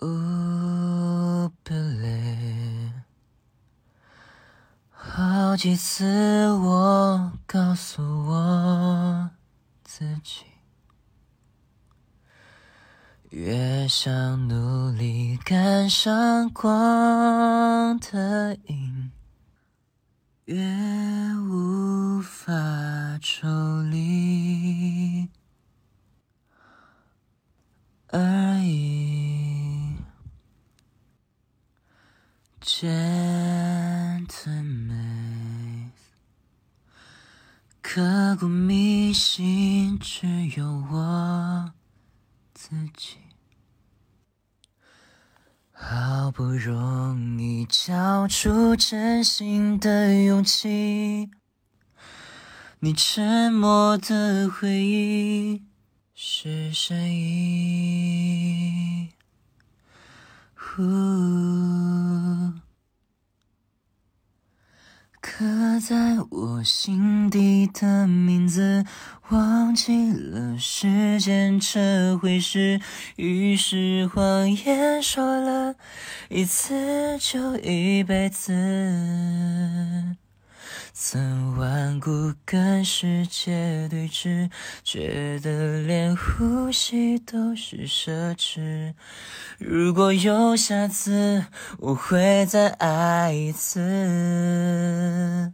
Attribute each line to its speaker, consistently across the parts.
Speaker 1: 哦，别累。好几次我告诉我自己，越想努力赶上光的影，越无法抽离而最美刻骨铭心只有我自己。好不容易交出真心的勇气，你沉默的回忆是善意。呼，刻在我心底的名字，忘记了时间这回事，于是谎言说了一次就一辈子。曾顽固跟世界对峙，觉得连呼吸都是奢侈。如果有下次，我会再爱一次。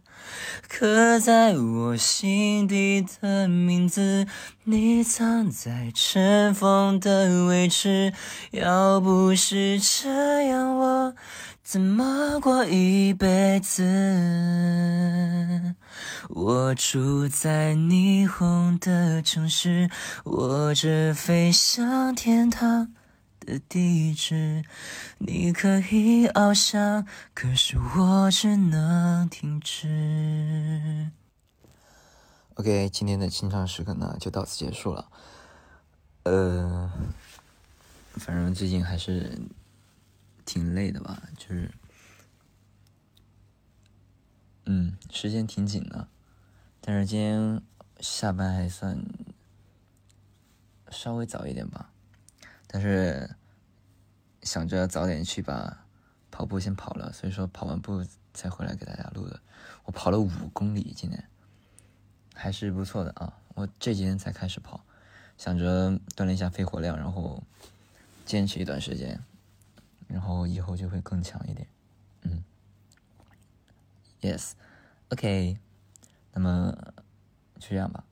Speaker 1: 刻在我心底的名字，你藏在尘封的位置。要不是这样，我怎么过一辈子？我住在霓虹的城市，握着飞向天堂的地址。你可以翱翔，可是我只能停止。OK，今天的清唱时刻呢就到此结束了。呃，反正最近还是挺累的吧，就是，嗯，时间挺紧的，但是今天下班还算稍微早一点吧，但是想着早点去把跑步先跑了，所以说跑完步才回来给大家录的。我跑了五公里，今天还是不错的啊！我这几天才开始跑，想着锻炼一下肺活量，然后坚持一段时间，然后以后就会更强一点。嗯，yes，OK，那么就这样吧。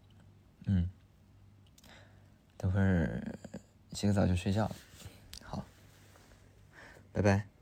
Speaker 1: 嗯，等会儿洗个澡就睡觉了。好，拜拜。